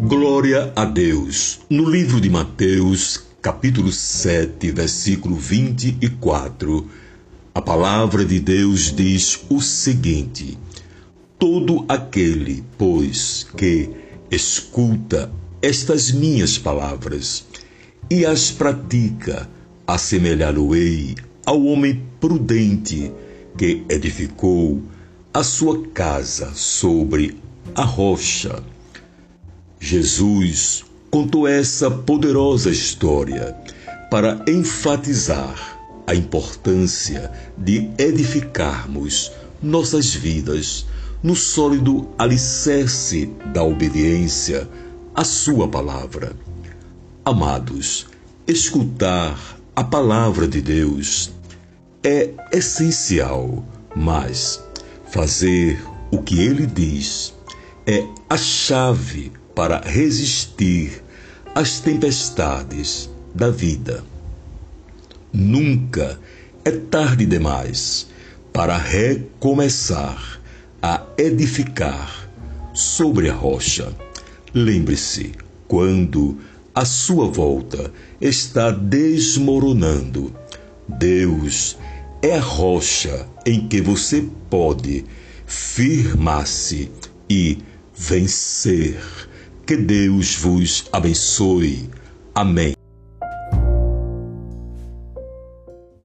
Glória a Deus. No livro de Mateus, capítulo 7, versículo 24, a palavra de Deus diz o seguinte: Todo aquele, pois, que escuta estas minhas palavras e as pratica, assemelhá-lo-ei ao homem prudente que edificou a sua casa sobre a rocha. Jesus contou essa poderosa história para enfatizar a importância de edificarmos nossas vidas no sólido alicerce da obediência à Sua palavra. Amados, escutar a palavra de Deus é essencial, mas fazer o que Ele diz é a chave para resistir às tempestades da vida. Nunca é tarde demais para recomeçar a edificar sobre a rocha. Lembre-se, quando a sua volta está desmoronando, Deus é a rocha em que você pode firmar-se e vencer. Que Deus vos abençoe. Amém.